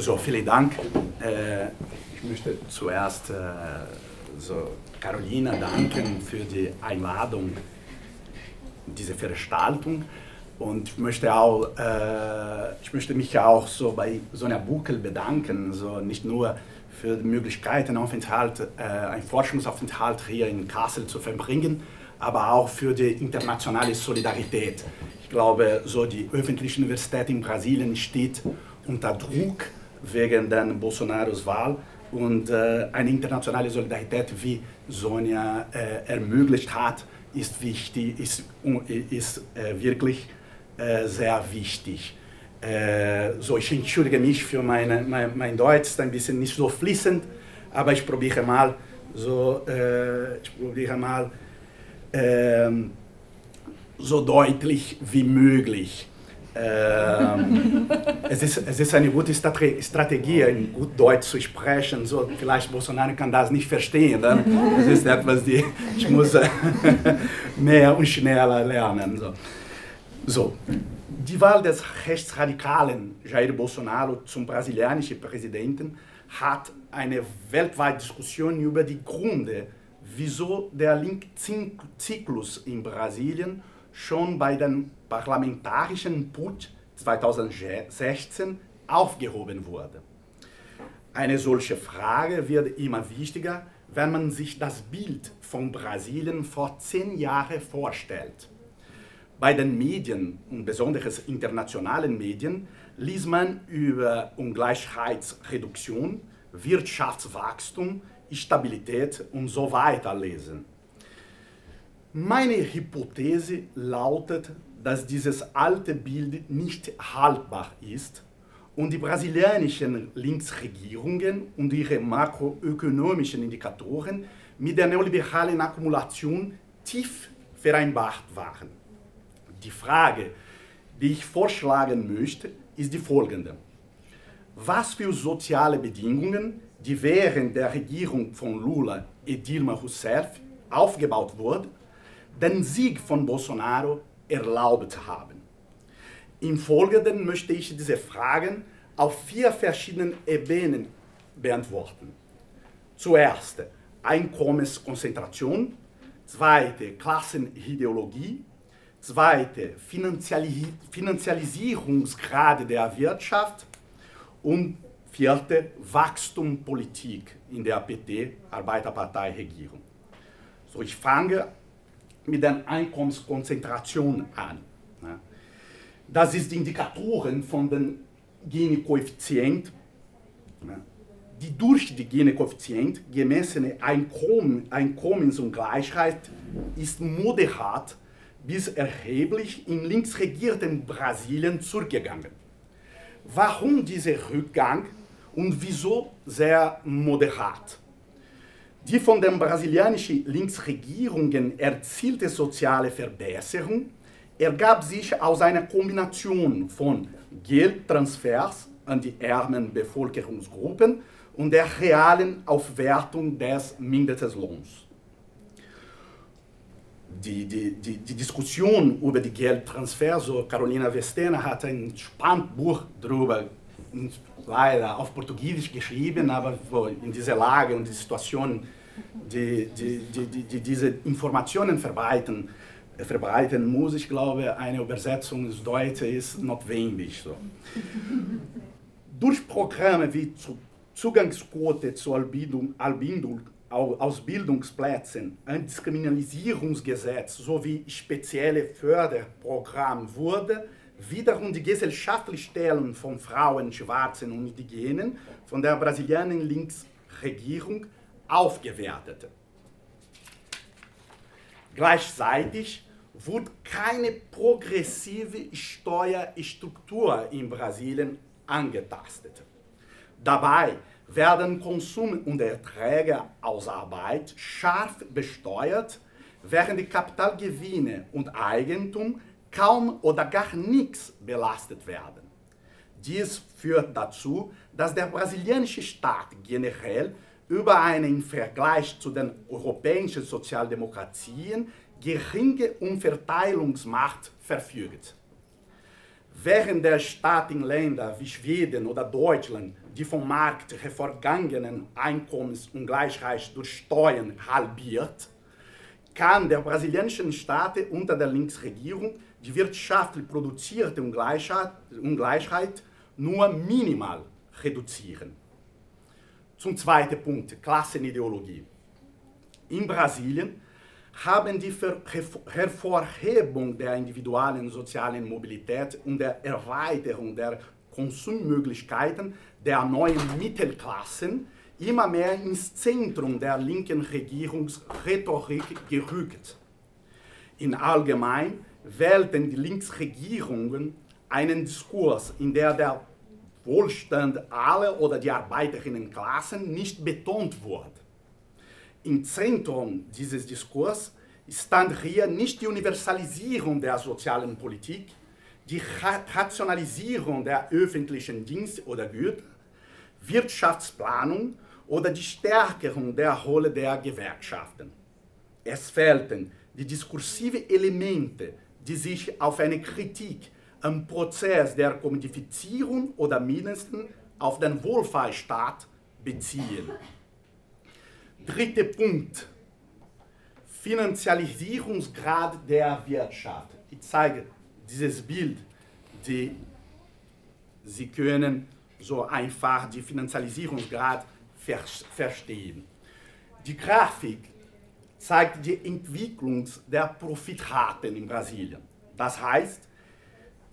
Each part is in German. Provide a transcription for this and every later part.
So, vielen Dank. Äh, ich möchte zuerst äh, so Carolina danken für die Einladung, diese Veranstaltung. Und ich möchte, auch, äh, ich möchte mich auch so bei Sonja Buckel bedanken, so nicht nur für die Möglichkeit, einen, Aufenthalt, äh, einen Forschungsaufenthalt hier in Kassel zu verbringen, aber auch für die internationale Solidarität. Ich glaube, so die öffentliche Universität in Brasilien steht unter Druck wegen der Bolsonaros Wahl und äh, eine internationale Solidarität, wie Sonja äh, ermöglicht hat, ist wichtig, ist, ist äh, wirklich äh, sehr wichtig. Äh, so, ich entschuldige mich für meine, mein, mein Deutsch, ist ein bisschen nicht so fließend, aber ich probiere mal so, äh, ich probiere mal ähm, so deutlich wie möglich. Ähm, es, ist, es ist eine gute Strategie, in gut Deutsch zu sprechen. So, vielleicht Bolsonaro kann das nicht verstehen. Dann es ist etwas, die ich muss mehr und schneller lernen. So. so. Die Wahl des rechtsradikalen Jair Bolsonaro zum brasilianischen Präsidenten hat eine weltweite Diskussion über die Gründe, wieso der Linkzyklus in Brasilien schon bei dem parlamentarischen Putsch 2016 aufgehoben wurde. Eine solche Frage wird immer wichtiger, wenn man sich das Bild von Brasilien vor zehn Jahren vorstellt. Bei den Medien und besonders internationalen Medien liest man über Ungleichheitsreduktion, Wirtschaftswachstum, Stabilität und so weiter lesen. Meine Hypothese lautet, dass dieses alte Bild nicht haltbar ist und die brasilianischen Linksregierungen und ihre makroökonomischen Indikatoren mit der neoliberalen Akkumulation tief vereinbart waren. Die Frage, die ich vorschlagen möchte, ist die folgende. Was für soziale Bedingungen, die während der Regierung von Lula und Dilma Rousseff aufgebaut wurden, den Sieg von Bolsonaro erlaubt haben? Im Folgenden möchte ich diese Fragen auf vier verschiedenen Ebenen beantworten. Zuerst Einkommenskonzentration, zweite Klassenideologie, zweite Finanzialis Finanzialisierungsgrade der Wirtschaft und vierte Wachstumpolitik in der PT, Arbeiterpartei-Regierung. So, ich fange mit der Einkommenskonzentration an. Das ist Indikatoren von den Gini-Koeffizient. Die durch die Gini-Koeffizient gemessene Einkommen, Einkommensungleichheit ist moderat bis erheblich in links regierten Brasilien zurückgegangen. Warum dieser Rückgang und wieso sehr moderat? Die von den brasilianischen Linksregierungen erzielte soziale Verbesserung ergab sich aus einer Kombination von Geldtransfers an die ärmeren Bevölkerungsgruppen und der realen Aufwertung des Mindestlohns. Die, die, die, die, Diskussion über die Geldtransfer, so Carolina Vestena hat ein spannendes Buch darüber, leider auf Portugiesisch geschrieben, aber in dieser Lage und die Situation, die, die, die, die diese Informationen verbreiten, verbreiten muss, ich glaube, eine Übersetzung ins Deutsche ist notwendig. So. Durch Programme wie Zugangsquote zur Albindung, Albindung Ausbildungsplätzen, Diskriminalisierungsgesetz sowie spezielle Förderprogramm wurde wiederum die gesellschaftliche Stellung von Frauen, Schwarzen und Indigenen von der brasilianischen Linksregierung aufgewertet. Gleichzeitig wurde keine progressive Steuerstruktur in Brasilien angetastet. Dabei werden Konsum und Erträge aus Arbeit scharf besteuert, während die Kapitalgewinne und Eigentum kaum oder gar nichts belastet werden. Dies führt dazu, dass der brasilianische Staat generell über eine im Vergleich zu den europäischen Sozialdemokratien geringe Umverteilungsmacht verfügt. Während der Staat in Ländern wie Schweden oder Deutschland die vom Markt hervorgegangenen Einkommensungleichheit durch Steuern halbiert, kann der brasilianischen Staat unter der Linksregierung die wirtschaftlich produzierte Ungleichheit, Ungleichheit nur minimal reduzieren. Zum zweiten Punkt, Klassenideologie. In Brasilien haben die Hervorhebung der individuellen sozialen Mobilität und der Erweiterung der Konsummöglichkeiten der neuen Mittelklassen immer mehr ins Zentrum der linken Regierungsrhetorik gerückt. In allgemein wählten die Linksregierungen einen Diskurs, in der der Wohlstand aller oder die Arbeiterinnenklassen nicht betont wurde. Im Zentrum dieses Diskurs stand hier nicht die Universalisierung der sozialen Politik, die Rationalisierung der öffentlichen Dienste oder Güter, Wirtschaftsplanung oder die Stärkung der Rolle der Gewerkschaften. Es fehlten die diskursiven Elemente, die sich auf eine Kritik am Prozess der Kommodifizierung oder mindestens auf den Wohlfahrtsstaat beziehen. Dritter Punkt. Finanzialisierungsgrad der Wirtschaft. Ich zeige dieses Bild, die Sie können so einfach die Finanzialisierungsgrad verstehen. Die Grafik zeigt die Entwicklung der Profitraten in Brasilien. Das heißt,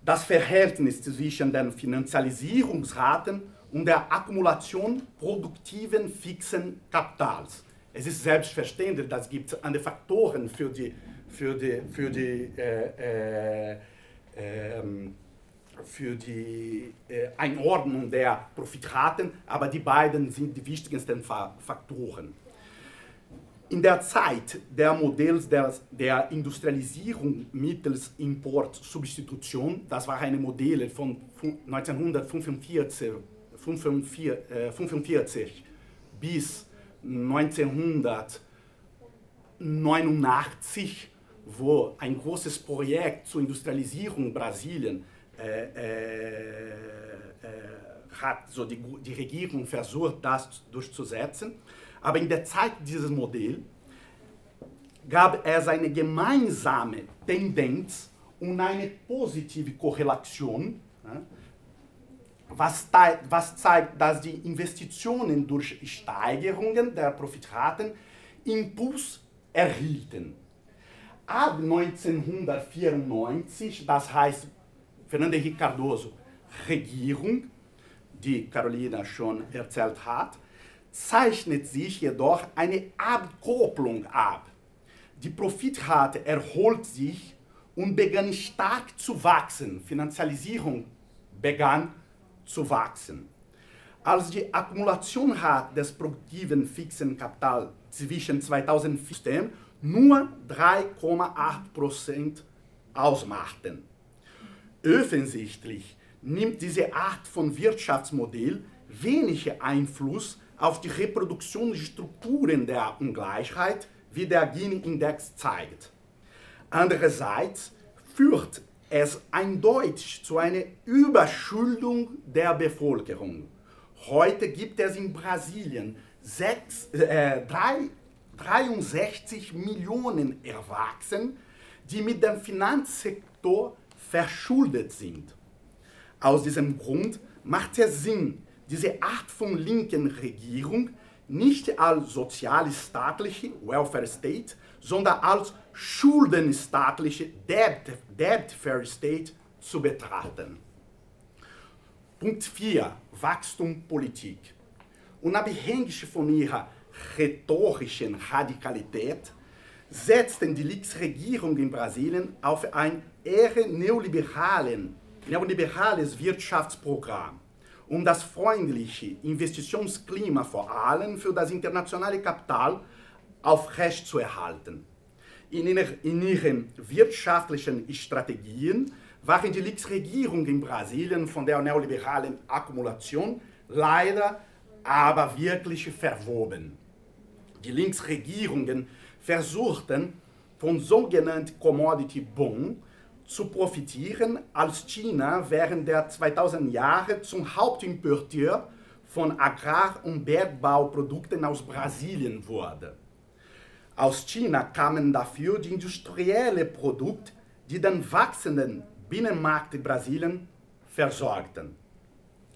das Verhältnis zwischen den Finanzialisierungsraten und der Akkumulation produktiven fixen Kapitals. Es ist selbstverständlich, dass es gibt andere Faktoren für die, für die, für die, äh, äh, äh, für die äh, Einordnung der Profitraten, aber die beiden sind die wichtigsten Faktoren. In der Zeit der Modells der, der Industrialisierung mittels Importsubstitution, das war eine Modelle von 1945 45, bis 1989, wo ein großes Projekt zur Industrialisierung Brasilien äh, äh, hat so die, die Regierung versucht, das durchzusetzen. Aber in der Zeit dieses Modells gab es eine gemeinsame Tendenz und eine positive Korrelation, was, was zeigt, dass die Investitionen durch Steigerungen der Profitraten Impuls erhielten. Ab 1994, das heißt Fernando Henrique Cardoso, Regierung, die Carolina schon erzählt hat, zeichnet sich jedoch eine Abkopplung ab. Die Profitrate erholt sich und begann stark zu wachsen. Finanzialisierung begann zu wachsen. Als die Akkumulationrate des produktiven fixen Kapitals zwischen 2014 nur 3,8% ausmachten. Offensichtlich nimmt diese Art von Wirtschaftsmodell wenig Einfluss auf die Reproduktionsstrukturen der Ungleichheit, wie der Gini-Index zeigt. Andererseits führt es eindeutig zu einer Überschuldung der Bevölkerung. Heute gibt es in Brasilien sechs, äh, drei, 63 Millionen Erwachsene, die mit dem Finanzsektor verschuldet sind. Aus diesem Grund macht es Sinn, diese Art von linken Regierung nicht als sozialstaatliche Welfare State, sondern als schuldenstaatliche Debt, Debt Fair State zu betrachten. Punkt 4. Wachstumpolitik. Unabhängig von ihrer rhetorischen Radikalität setzten die Linksregierung in Brasilien auf ein eher neoliberalen, neoliberales Wirtschaftsprogramm um das freundliche Investitionsklima vor allem für das internationale Kapital aufrechtzuerhalten. In, in ihren wirtschaftlichen Strategien waren die Linksregierungen in Brasilien von der neoliberalen Akkumulation leider aber wirklich verwoben. Die Linksregierungen versuchten von sogenannten Commodity Bond zu profitieren, als China während der 2000 Jahre zum Hauptimporteur von Agrar- und Bergbauprodukten aus Brasilien wurde. Aus China kamen dafür die industriellen Produkte, die den wachsenden Binnenmarkt Brasilien versorgten.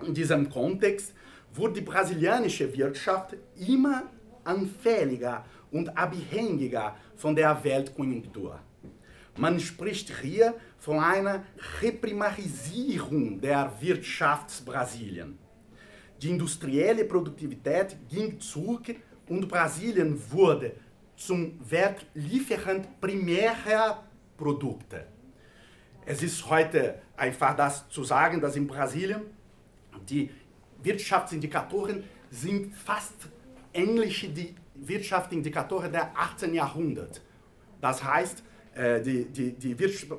In diesem Kontext wurde die brasilianische Wirtschaft immer anfälliger und abhängiger von der Weltkonjunktur. Man spricht hier von einer Reprimarisierung der Wirtschaft Brasilien. Die industrielle Produktivität ging zurück und Brasilien wurde zum Weltlieferant primärer Produkte. Es ist heute einfach das zu sagen, dass in Brasilien die Wirtschaftsindikatoren sind fast ähnliche die Wirtschaftsindikatoren der 18. Jahrhundert. Das heißt, äh, die, die, die,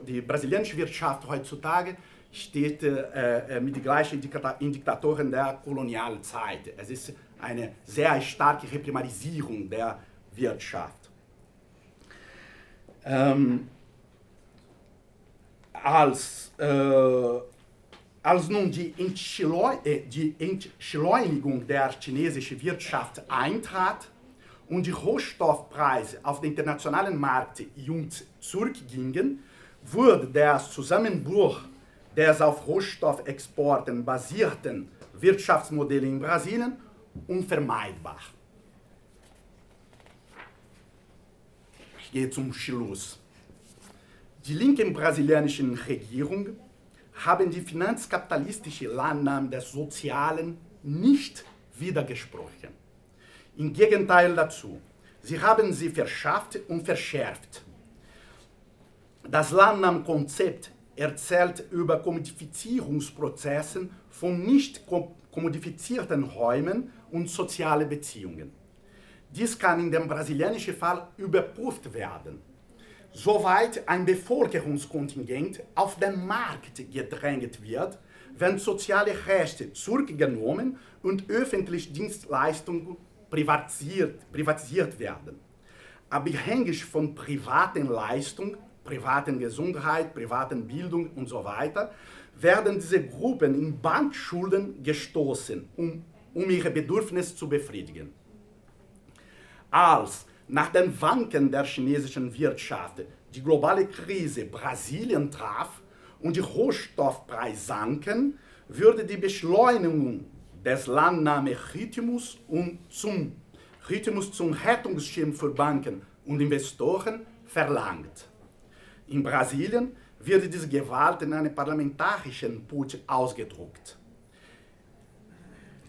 die brasilianische Wirtschaft heutzutage steht äh, äh, mit den gleichen Indikatoren der Kolonialzeit. Es ist eine sehr starke Reprimarisierung der Wirtschaft. Ähm, als, äh, als nun die, die Entschleunigung der chinesischen Wirtschaft eintrat, und die Rohstoffpreise auf den internationalen Markt jung zurückgingen, wurde der Zusammenbruch des auf Rohstoffexporten basierten Wirtschaftsmodells in Brasilien unvermeidbar. Ich gehe zum Schluss. Die linken brasilianischen Regierung haben die finanzkapitalistische Landnahme des Sozialen nicht widergesprochen. Im Gegenteil dazu, sie haben sie verschafft und verschärft. Das Landnahmkonzept erzählt über Kommodifizierungsprozessen von nicht kommodifizierten Räumen und soziale Beziehungen. Dies kann in dem brasilianischen Fall überprüft werden. Soweit ein Bevölkerungskontingent auf den Markt gedrängt wird, wenn soziale Rechte zurückgenommen und öffentliche Dienstleistungen privatisiert, privatisiert werden. Abhängig von privaten Leistungen, privaten Gesundheit, privaten Bildung und so weiter, werden diese Gruppen in Bankschulden gestoßen, um, um ihre Bedürfnisse zu befriedigen. Als nach den Wanken der chinesischen Wirtschaft die globale Krise Brasilien traf und die Rohstoffpreise sanken, würde die Beschleunigung des Landnahmerhythmus und zum Rhythmus zum Rettungsschirm für Banken und Investoren verlangt. In Brasilien wird diese Gewalt in einem parlamentarischen Putsch ausgedruckt.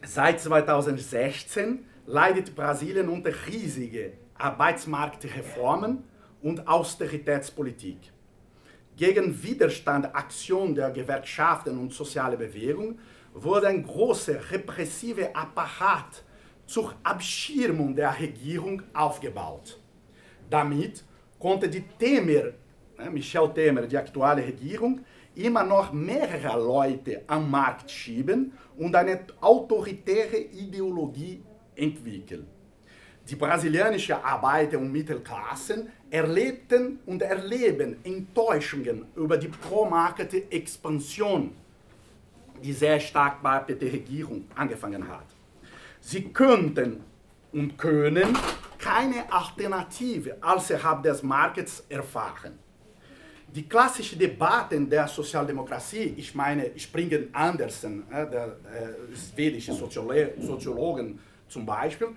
Seit 2016 leidet Brasilien unter riesigen Arbeitsmarktreformen und Austeritätspolitik. Gegen Widerstand, Aktion der Gewerkschaften und soziale Bewegung wurde ein großer repressiver Apparat zur Abschirmung der Regierung aufgebaut. Damit konnte die Temer, Michel Temer, die aktuelle Regierung, immer noch mehrere Leute am Markt schieben und eine autoritäre Ideologie entwickeln. Die brasilianischen Arbeiter- und Mittelklassen erlebten und erleben Enttäuschungen über die Pro-Market-Expansion die sehr stark bei der Regierung angefangen hat. Sie könnten und können keine Alternative außerhalb des Marktes erfahren. Die klassischen Debatten der Sozialdemokratie, ich meine Springen Andersen, der äh, schwedische Soziologen zum Beispiel,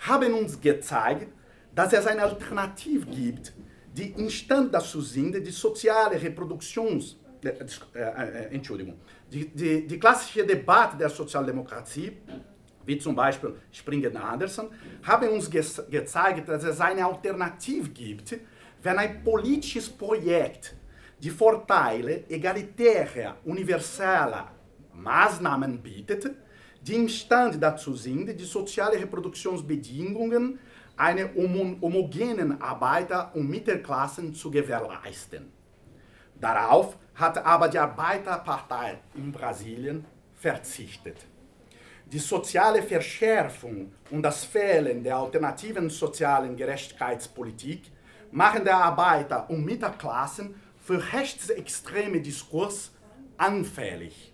haben uns gezeigt, dass es eine Alternative gibt, die instand dazu sind, die soziale Reproduktions, äh, äh, Entschuldigung, die, die, die klassische Debatte der Sozialdemokratie, wie zum Beispiel Springer Anderson, haben uns ge gezeigt, dass es eine Alternative gibt, wenn ein politisches Projekt die Vorteile egalitärer, universeller Maßnahmen bietet, die imstande dazu sind, die sozialen Reproduktionsbedingungen einer homogenen Arbeiter- und Mittelklassen zu gewährleisten. Darauf hat aber die Arbeiterpartei in Brasilien verzichtet. Die soziale Verschärfung und das Fehlen der alternativen sozialen Gerechtigkeitspolitik machen der Arbeiter- und Mittelklassen für rechtsextreme Diskurs anfällig.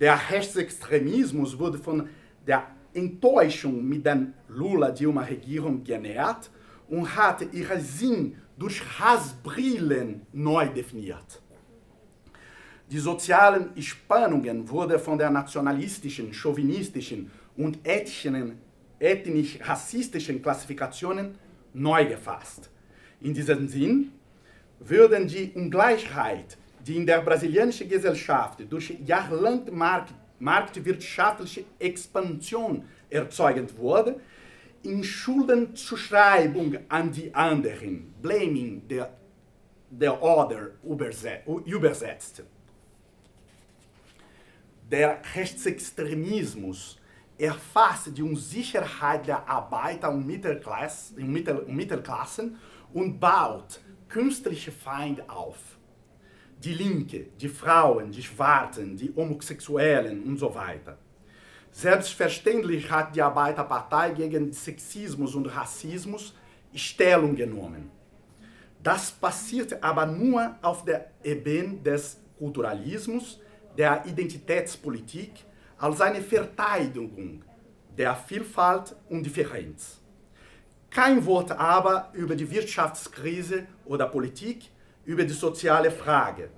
Der Rechtsextremismus wurde von der Enttäuschung mit der Lula-Dilma-Regierung genährt und hat ihren Sinn durch Hassbrillen neu definiert. Die sozialen Spannungen wurden von der nationalistischen, chauvinistischen und ethnisch-rassistischen Klassifikationen neu gefasst. In diesem Sinn würden die Ungleichheit, die in der brasilianischen Gesellschaft durch jahrelange Markt, marktwirtschaftliche Expansion erzeugt wurde, in Schuldenzuschreibung an die anderen, blaming the, the other, übersetzt. Der Rechtsextremismus erfasst die Unsicherheit der Arbeiter und, Mittelklasse, und Mittelklassen und baut künstliche Feinde auf. Die Linke, die Frauen, die Schwarzen, die Homosexuellen und so weiter. Selbstverständlich hat die Arbeiterpartei gegen Sexismus und Rassismus Stellung genommen. Das passiert aber nur auf der Ebene des Kulturalismus, der Identitätspolitik, als eine Verteidigung der Vielfalt und Differenz. Kein Wort aber über die Wirtschaftskrise oder Politik, über die soziale Frage.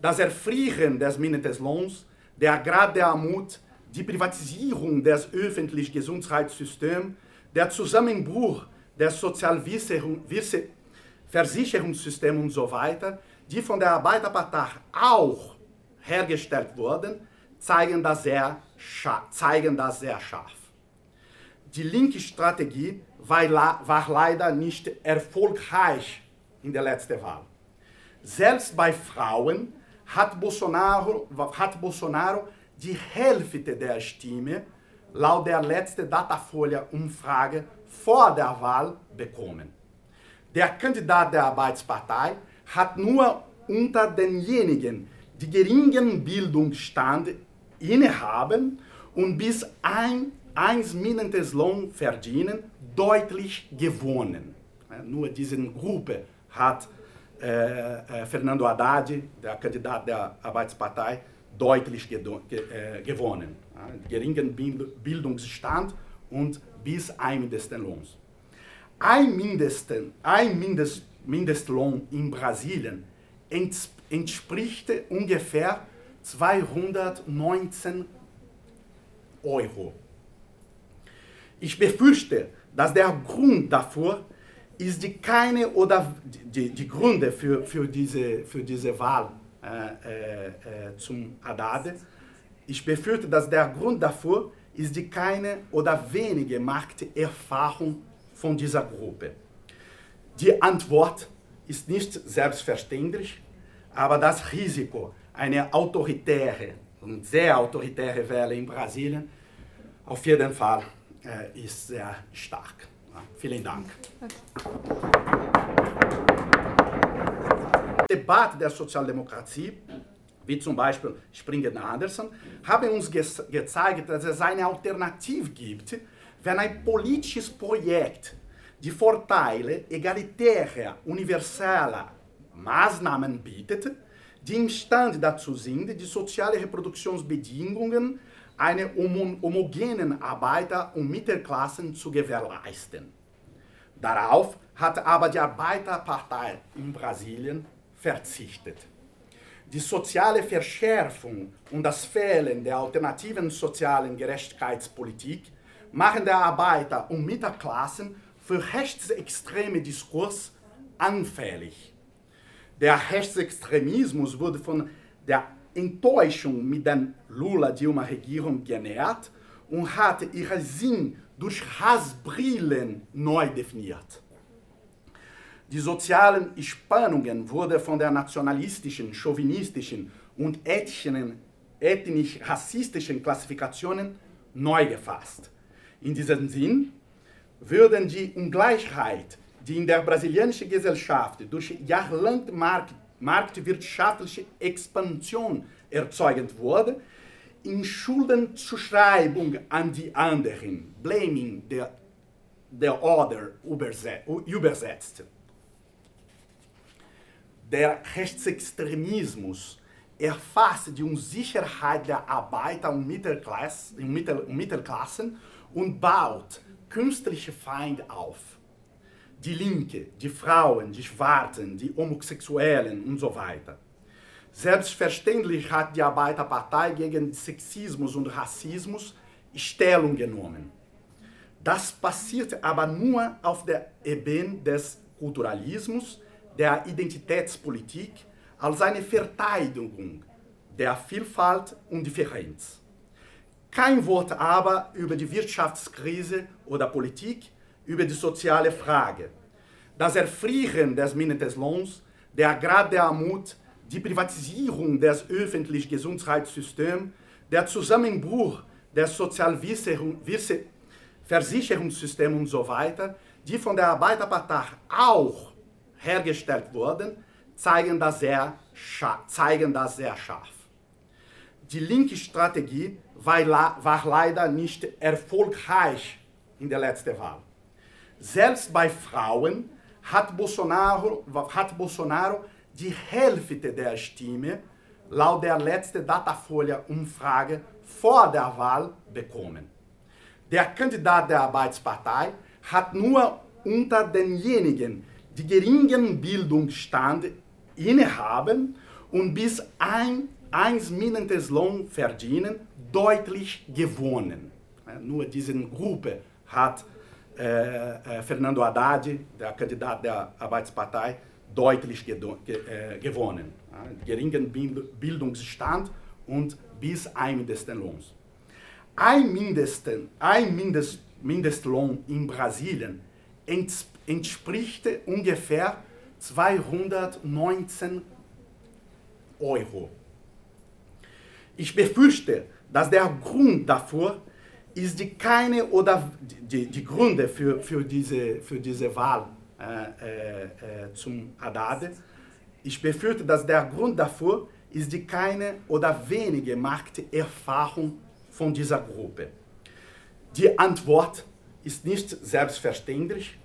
Das Erfrieren des Mindestlohns, der Grad der Armut, die Privatisierung des öffentlichen Gesundheitssystems, der Zusammenbruch des Sozialversicherungssystems und so weiter, die von der Arbeiterpartei auch hergestellt wurden, zeigen das sehr, zeigen das sehr scharf. Die linke Strategie war, leider nicht erfolgreich in der letzten Wahl. Selbst bei Frauen hat Bolsonaro, hat Bolsonaro die Hälfte der Stimme laut der letzten Datafolie-Umfrage vor der Wahl bekommen. Der Kandidat der Arbeitspartei hat nur unter denjenigen, die geringen Bildungsstand innehaben und bis ein, eins Mindestlohn verdienen, deutlich gewonnen. Nur diese Gruppe hat äh, äh, Fernando Haddad, der Kandidat der Arbeitspartei, deutlich ge äh, gewonnen. Geringen Bildungsstand und bis ein Mindestlohn. Ein, Mindesten, ein Mindest, Mindestlohn in Brasilien entspricht ungefähr 219 Euro. Ich befürchte, dass der Grund dafür ist die keine oder die, die Gründe für, für, diese, für diese Wahl äh, äh, zum Haddad. Ich befürchte, dass der Grund dafür ist die keine oder wenige Markterfahrung von dieser Gruppe. Die Antwort ist nicht selbstverständlich, aber das Risiko, eine autoritäre und sehr autoritäre Welle in Brasilien, auf jeden Fall äh, ist sehr stark. Ja, vielen Dank. Okay. Debatte der Sozialdemokratie, wie zum Beispiel Springer Anderson, haben uns ge gezeigt, dass es eine Alternative gibt, wenn ein politisches Projekt die Vorteile egalitärer, universeller Maßnahmen bietet, die imstande dazu sind, die sozialen Reproduktionsbedingungen einer homogenen Arbeiter- und Mittelklassen zu gewährleisten. Darauf hat aber die Arbeiterpartei in Brasilien verzichtet. Die soziale Verschärfung und das Fehlen der alternativen sozialen Gerechtigkeitspolitik machen der Arbeiter- und Mittelklassen für rechtsextreme Diskurs anfällig. Der Rechtsextremismus wurde von der Enttäuschung mit der Lula-Dilma-Regierung genährt und hat ihren Sinn durch Hassbrillen neu definiert. Die sozialen Spannungen wurden von der nationalistischen, chauvinistischen und ethnisch-rassistischen Klassifikationen neu gefasst. In diesem Sinn würden die Ungleichheit die in der brasilianischen Gesellschaft durch jahrelange Markt, marktwirtschaftliche Expansion erzeugt wurde, in Schuldenzuschreibung an die anderen, blaming the, the other, übersetzt. Der Rechtsextremismus erfasst die Unsicherheit der Arbeiter und, Mittelklasse, Mittel, Mittelklassen und baut künstliche Feinde auf. Die Linke, die Frauen, die Schwarzen, die Homosexuellen und so weiter. Selbstverständlich hat die Arbeiterpartei gegen Sexismus und Rassismus Stellung genommen. Das passiert aber nur auf der Ebene des Kulturalismus, der Identitätspolitik, als eine Verteidigung der Vielfalt und Differenz. Kein Wort aber über die Wirtschaftskrise oder Politik, über die soziale Frage. Das Erfrieren des Mindestlohns, der Grad der Armut, die Privatisierung des öffentlichen Gesundheitssystems, der Zusammenbruch des Sozialversicherungssystems und so weiter, die von der Arbeiterpartei auch hergestellt wurden, zeigen das sehr, zeigen das sehr scharf. Die linke Strategie war, war leider nicht erfolgreich in der letzten Wahl. Selbst bei Frauen hat Bolsonaro, hat Bolsonaro die Hälfte der Stimme laut der letzten Datafolia-Umfrage vor der Wahl bekommen. Der Kandidat der Arbeitspartei hat nur unter denjenigen, die geringen Bildungsstand innehaben und bis ein, eins Mindestlohn verdienen, deutlich gewonnen. Nur diese Gruppe hat äh, äh, Fernando Haddad, der Kandidat der Arbeitspartei, deutlich ge ge gewonnen. Geringen Bildungsstand und bis ein Mindestlohn. Ein, Mindesten, ein Mindest, Mindestlohn in Brasilien entspricht ungefähr 219 Euro. Ich befürchte, dass der Grund dafür ist die keine oder die, die Gründe für, für, diese, für diese Wahl äh, äh, äh, zum Haddad. Ich befürchte, dass der Grund dafür ist die keine oder wenige Markterfahrung von dieser Gruppe. Die Antwort ist nicht selbstverständlich,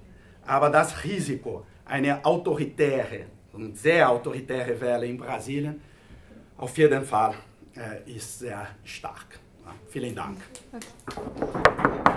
aber das Risiko, eine autoritäre sehr autoritäre Welle in Brasilien, auf jeden Fall äh, ist sehr stark. Vielen Dank. Okay.